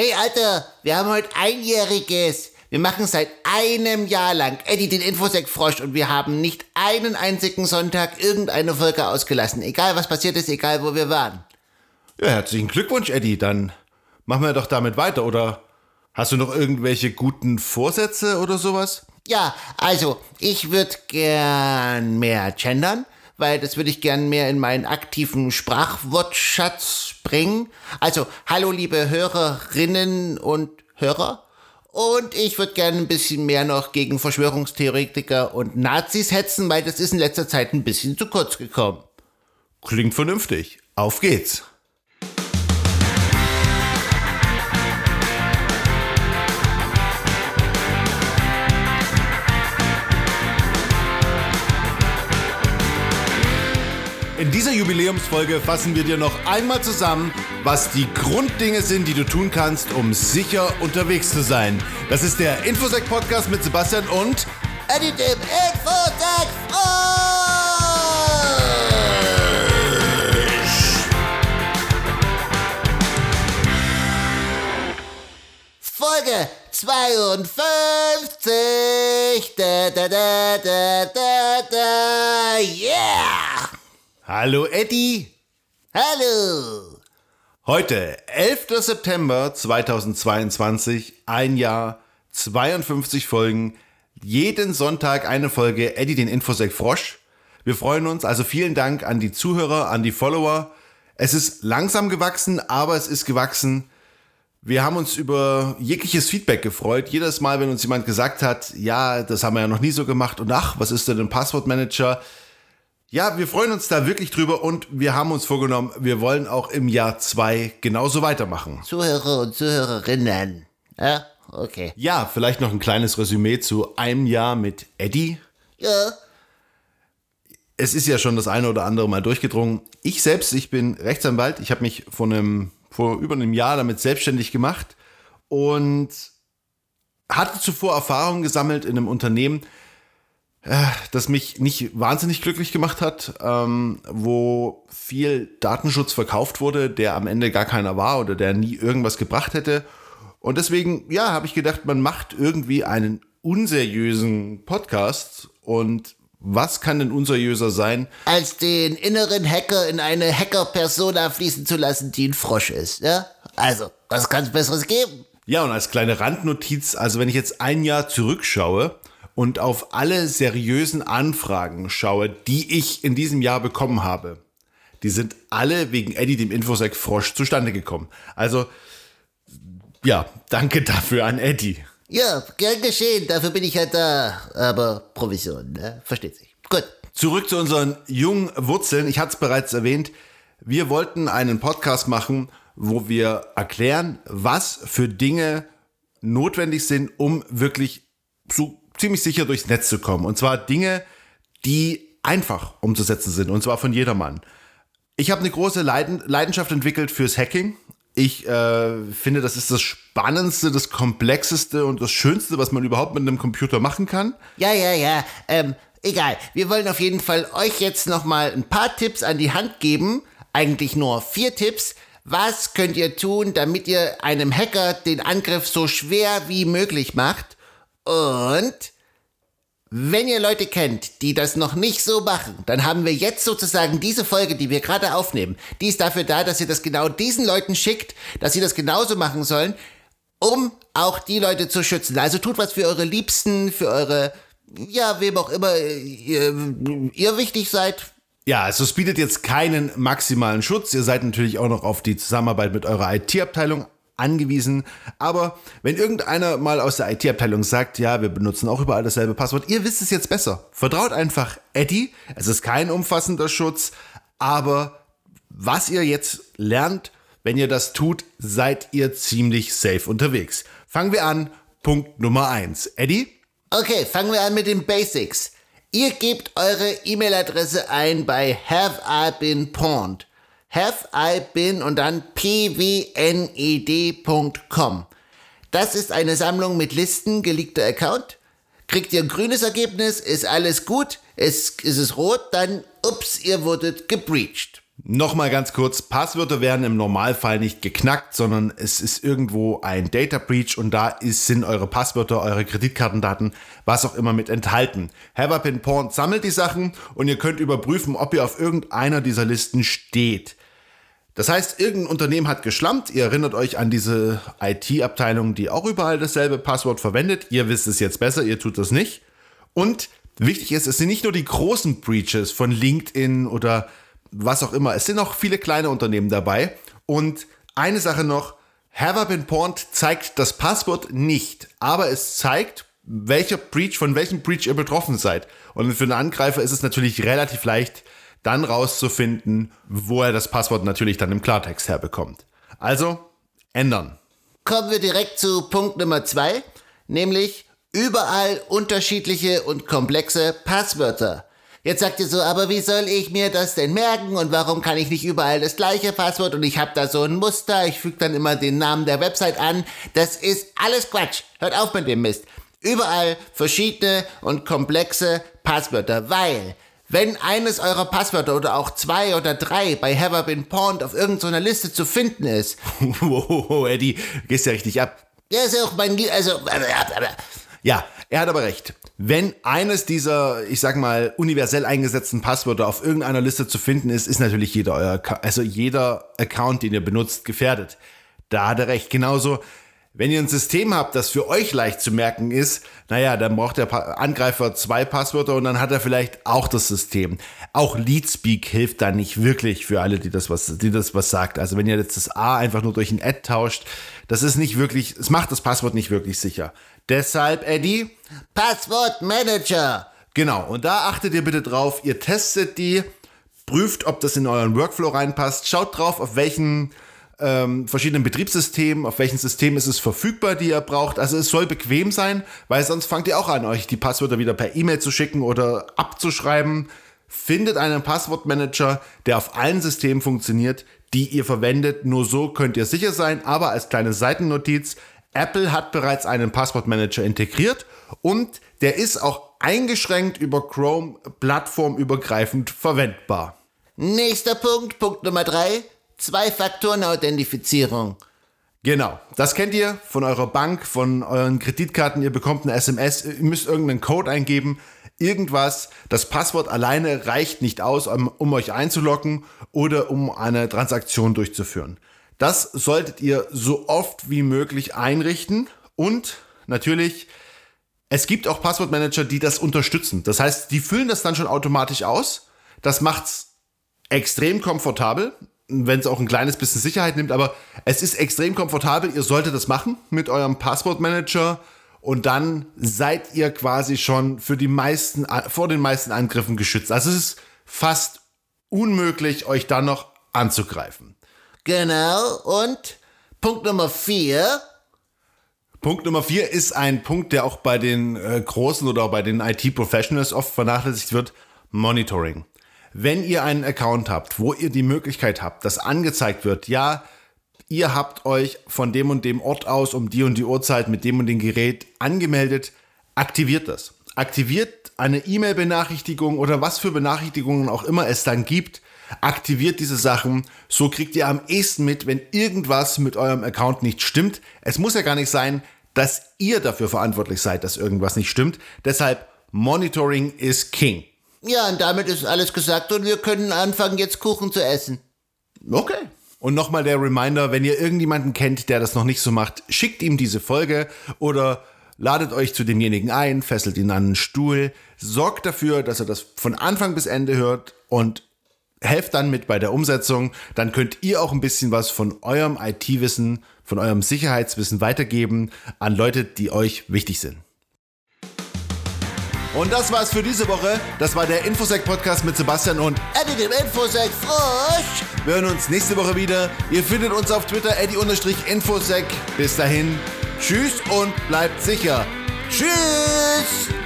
Hey Alter, wir haben heute Einjähriges. Wir machen seit einem Jahr lang Eddie den Infosec-Frosch und wir haben nicht einen einzigen Sonntag irgendeine Folge ausgelassen. Egal was passiert ist, egal wo wir waren. Ja, herzlichen Glückwunsch, Eddie. Dann machen wir doch damit weiter. Oder hast du noch irgendwelche guten Vorsätze oder sowas? Ja, also ich würde gern mehr gendern, weil das würde ich gern mehr in meinen aktiven Sprachwortschatz bringen. Also, hallo liebe Hörerinnen und Hörer. Und ich würde gerne ein bisschen mehr noch gegen Verschwörungstheoretiker und Nazis hetzen, weil das ist in letzter Zeit ein bisschen zu kurz gekommen. Klingt vernünftig. Auf geht's. In dieser Jubiläumsfolge fassen wir dir noch einmal zusammen, was die Grunddinge sind, die du tun kannst, um sicher unterwegs zu sein. Das ist der Infosec Podcast mit Sebastian und Eddie dem Infosec Folge 52. Da, da, da, da, da, da. Yeah! Hallo Eddie. Hallo. Heute, 11. September 2022, ein Jahr, 52 Folgen, jeden Sonntag eine Folge Eddie den Infosec Frosch. Wir freuen uns, also vielen Dank an die Zuhörer, an die Follower. Es ist langsam gewachsen, aber es ist gewachsen. Wir haben uns über jegliches Feedback gefreut. Jedes Mal, wenn uns jemand gesagt hat, ja, das haben wir ja noch nie so gemacht und ach, was ist denn ein Passwortmanager? Ja, wir freuen uns da wirklich drüber und wir haben uns vorgenommen, wir wollen auch im Jahr zwei genauso weitermachen. Zuhörer und Zuhörerinnen. Ja, okay. Ja, vielleicht noch ein kleines Resümee zu einem Jahr mit Eddie. Ja. Es ist ja schon das eine oder andere Mal durchgedrungen. Ich selbst, ich bin Rechtsanwalt. Ich habe mich vor einem, vor über einem Jahr damit selbstständig gemacht und hatte zuvor Erfahrungen gesammelt in einem Unternehmen, das mich nicht wahnsinnig glücklich gemacht hat, ähm, wo viel Datenschutz verkauft wurde, der am Ende gar keiner war oder der nie irgendwas gebracht hätte. Und deswegen, ja, habe ich gedacht, man macht irgendwie einen unseriösen Podcast und was kann denn unseriöser sein? Als den inneren Hacker in eine Hacker-Persona fließen zu lassen, die ein Frosch ist, ja? Also, was kann es Besseres geben? Ja, und als kleine Randnotiz, also wenn ich jetzt ein Jahr zurückschaue, und auf alle seriösen Anfragen schaue, die ich in diesem Jahr bekommen habe, die sind alle wegen Eddie dem Infosec Frosch zustande gekommen. Also, ja, danke dafür an Eddie. Ja, gern geschehen, dafür bin ich ja da. Aber Provision, ne? Versteht sich. Gut. Zurück zu unseren jungen Wurzeln. Ich hatte es bereits erwähnt. Wir wollten einen Podcast machen, wo wir erklären, was für Dinge notwendig sind, um wirklich so ziemlich sicher durchs Netz zu kommen. Und zwar Dinge, die einfach umzusetzen sind. Und zwar von jedermann. Ich habe eine große Leiden Leidenschaft entwickelt fürs Hacking. Ich äh, finde, das ist das Spannendste, das Komplexeste und das Schönste, was man überhaupt mit einem Computer machen kann. Ja, ja, ja. Ähm, egal. Wir wollen auf jeden Fall euch jetzt nochmal ein paar Tipps an die Hand geben. Eigentlich nur vier Tipps. Was könnt ihr tun, damit ihr einem Hacker den Angriff so schwer wie möglich macht? Und wenn ihr Leute kennt, die das noch nicht so machen, dann haben wir jetzt sozusagen diese Folge, die wir gerade aufnehmen, die ist dafür da, dass ihr das genau diesen Leuten schickt, dass sie das genauso machen sollen, um auch die Leute zu schützen. Also tut was für eure Liebsten, für eure, ja, wem auch immer ihr, ihr wichtig seid. Ja, also es bietet jetzt keinen maximalen Schutz. Ihr seid natürlich auch noch auf die Zusammenarbeit mit eurer IT-Abteilung angewiesen. Aber wenn irgendeiner mal aus der IT-Abteilung sagt, ja, wir benutzen auch überall dasselbe Passwort, ihr wisst es jetzt besser. Vertraut einfach Eddie. Es ist kein umfassender Schutz, aber was ihr jetzt lernt, wenn ihr das tut, seid ihr ziemlich safe unterwegs. Fangen wir an. Punkt Nummer eins. Eddie? Okay, fangen wir an mit den Basics. Ihr gebt eure E-Mail-Adresse ein bei Have I Been Pawned have I been und dann pwned.com. Das ist eine Sammlung mit Listen geleakter Account. Kriegt ihr ein grünes Ergebnis, ist alles gut. Ist, ist es rot, dann ups, ihr wurdet gebreached. Nochmal ganz kurz, Passwörter werden im Normalfall nicht geknackt, sondern es ist irgendwo ein Data Breach und da ist, sind eure Passwörter, eure Kreditkartendaten, was auch immer mit enthalten. Haverpin Porn sammelt die Sachen und ihr könnt überprüfen, ob ihr auf irgendeiner dieser Listen steht. Das heißt, irgendein Unternehmen hat geschlampt, ihr erinnert euch an diese IT-Abteilung, die auch überall dasselbe Passwort verwendet, ihr wisst es jetzt besser, ihr tut das nicht. Und wichtig ist, es sind nicht nur die großen Breaches von LinkedIn oder was auch immer. Es sind auch viele kleine Unternehmen dabei. Und eine Sache noch, Have Been Pawned zeigt das Passwort nicht, aber es zeigt, welcher Breach, von welchem Breach ihr betroffen seid. Und für einen Angreifer ist es natürlich relativ leicht, dann rauszufinden, wo er das Passwort natürlich dann im Klartext herbekommt. Also, ändern. Kommen wir direkt zu Punkt Nummer zwei, nämlich überall unterschiedliche und komplexe Passwörter. Jetzt sagt ihr so, aber wie soll ich mir das denn merken und warum kann ich nicht überall das gleiche Passwort und ich habe da so ein Muster, ich füge dann immer den Namen der Website an. Das ist alles Quatsch. Hört auf mit dem Mist. Überall verschiedene und komplexe Passwörter, weil wenn eines eurer Passwörter oder auch zwei oder drei bei Have Been Pawned auf irgendeiner Liste zu finden ist. wow, Eddie, gehst ja richtig ab. Ja, ist auch mein, also, ja, er hat aber recht. Wenn eines dieser, ich sag mal, universell eingesetzten Passwörter auf irgendeiner Liste zu finden ist, ist natürlich jeder euer, also jeder Account, den ihr benutzt, gefährdet. Da hat er recht. Genauso, wenn ihr ein System habt, das für euch leicht zu merken ist, naja, dann braucht der Angreifer zwei Passwörter und dann hat er vielleicht auch das System. Auch Leadspeak hilft da nicht wirklich für alle, die das was, die das was sagt. Also wenn ihr jetzt das A einfach nur durch ein Ad tauscht, das ist nicht wirklich, es macht das Passwort nicht wirklich sicher. Deshalb, Eddie, Passwortmanager. Genau, und da achtet ihr bitte drauf, ihr testet die, prüft, ob das in euren Workflow reinpasst, schaut drauf, auf welchen ähm, verschiedenen Betriebssystemen, auf welchen System ist es verfügbar, die ihr braucht. Also es soll bequem sein, weil sonst fangt ihr auch an, euch die Passwörter wieder per E-Mail zu schicken oder abzuschreiben. Findet einen Passwortmanager, der auf allen Systemen funktioniert, die ihr verwendet. Nur so könnt ihr sicher sein. Aber als kleine Seitennotiz, Apple hat bereits einen Passwortmanager integriert und der ist auch eingeschränkt über Chrome plattformübergreifend verwendbar. Nächster Punkt, Punkt Nummer drei. Zwei-Faktoren-Authentifizierung. Genau, das kennt ihr von eurer Bank, von euren Kreditkarten. Ihr bekommt eine SMS, ihr müsst irgendeinen Code eingeben, irgendwas. Das Passwort alleine reicht nicht aus, um, um euch einzuloggen oder um eine Transaktion durchzuführen. Das solltet ihr so oft wie möglich einrichten und natürlich es gibt auch Passwortmanager, die das unterstützen. Das heißt, die füllen das dann schon automatisch aus. Das macht's extrem komfortabel wenn es auch ein kleines bisschen Sicherheit nimmt, aber es ist extrem komfortabel. Ihr solltet das machen mit eurem Passwortmanager und dann seid ihr quasi schon für die meisten, vor den meisten Angriffen geschützt. Also es ist fast unmöglich, euch dann noch anzugreifen. Genau. Und Punkt Nummer vier. Punkt Nummer vier ist ein Punkt, der auch bei den äh, großen oder bei den IT-Professionals oft vernachlässigt wird. Monitoring. Wenn ihr einen Account habt, wo ihr die Möglichkeit habt, dass angezeigt wird, ja, ihr habt euch von dem und dem Ort aus um die und die Uhrzeit mit dem und dem Gerät angemeldet, aktiviert das. Aktiviert eine E-Mail-Benachrichtigung oder was für Benachrichtigungen auch immer es dann gibt. Aktiviert diese Sachen. So kriegt ihr am ehesten mit, wenn irgendwas mit eurem Account nicht stimmt. Es muss ja gar nicht sein, dass ihr dafür verantwortlich seid, dass irgendwas nicht stimmt. Deshalb Monitoring is King. Ja, und damit ist alles gesagt und wir können anfangen, jetzt Kuchen zu essen. Okay. Und nochmal der Reminder, wenn ihr irgendjemanden kennt, der das noch nicht so macht, schickt ihm diese Folge oder ladet euch zu demjenigen ein, fesselt ihn an einen Stuhl, sorgt dafür, dass er das von Anfang bis Ende hört und helft dann mit bei der Umsetzung. Dann könnt ihr auch ein bisschen was von eurem IT-Wissen, von eurem Sicherheitswissen weitergeben an Leute, die euch wichtig sind. Und das war's für diese Woche. Das war der Infosec-Podcast mit Sebastian und Eddie dem Infosec Frosch. Wir hören uns nächste Woche wieder. Ihr findet uns auf Twitter eddie-infosec. Bis dahin, tschüss und bleibt sicher. Tschüss!